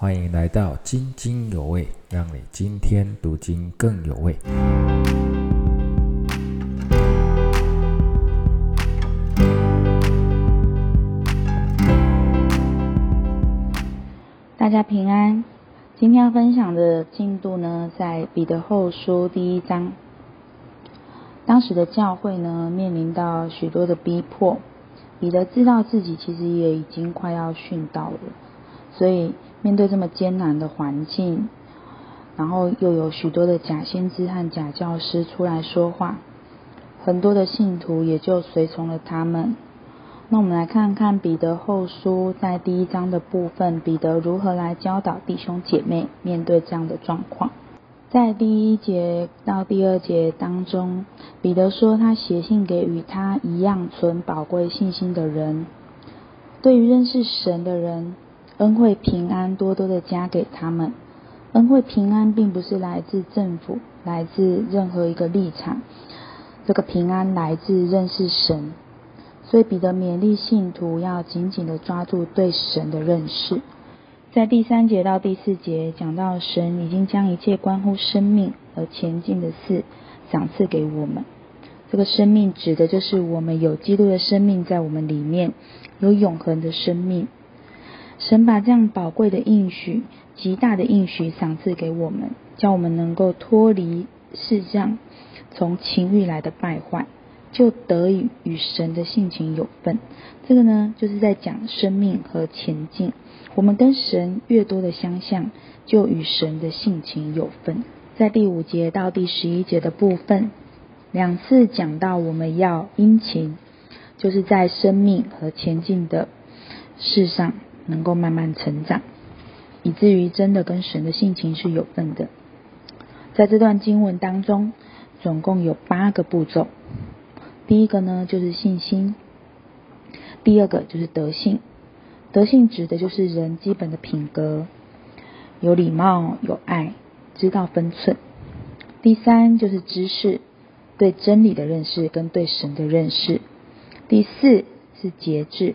欢迎来到津津有味，让你今天读经更有味。大家平安。今天要分享的进度呢，在彼得后书第一章。当时的教会呢，面临到许多的逼迫，彼得知道自己其实也已经快要殉道了，所以面对这么艰难的环境，然后又有许多的假先知和假教师出来说话，很多的信徒也就随从了他们。那我们来看看彼得后书在第一章的部分，彼得如何来教导弟兄姐妹面对这样的状况。在第一节到第二节当中，彼得说他写信给与他一样存宝贵信心的人，对于认识神的人，恩惠平安多多的加给他们。恩惠平安并不是来自政府，来自任何一个立场，这个平安来自认识神。所以彼得勉励信徒要紧紧的抓住对神的认识。在第三节到第四节讲到神已经将一切关乎生命而前进的事赏赐给我们。这个生命指的就是我们有基督的生命在我们里面，有永恒的生命。神把这样宝贵的应许、极大的应许赏赐给我们，叫我们能够脱离世上从情欲来的败坏。就得以与神的性情有份。这个呢，就是在讲生命和前进。我们跟神越多的相像，就与神的性情有份。在第五节到第十一节的部分，两次讲到我们要殷勤，就是在生命和前进的事上能够慢慢成长，以至于真的跟神的性情是有份的。在这段经文当中，总共有八个步骤。第一个呢，就是信心；第二个就是德性，德性指的就是人基本的品格，有礼貌、有爱、知道分寸。第三就是知识，对真理的认识跟对神的认识。第四是节制，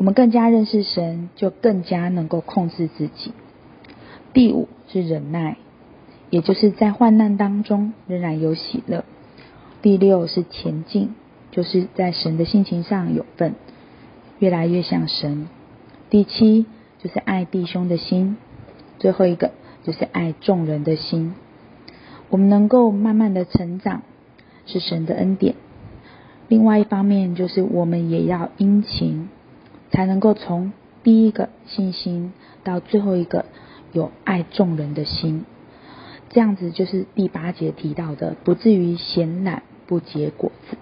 我们更加认识神，就更加能够控制自己。第五是忍耐，也就是在患难当中仍然有喜乐。第六是前进，就是在神的性情上有份，越来越像神。第七就是爱弟兄的心，最后一个就是爱众人的心。我们能够慢慢的成长，是神的恩典。另外一方面就是我们也要殷勤，才能够从第一个信心到最后一个有爱众人的心。这样子就是第八节提到的，不至于闲懒不结果子。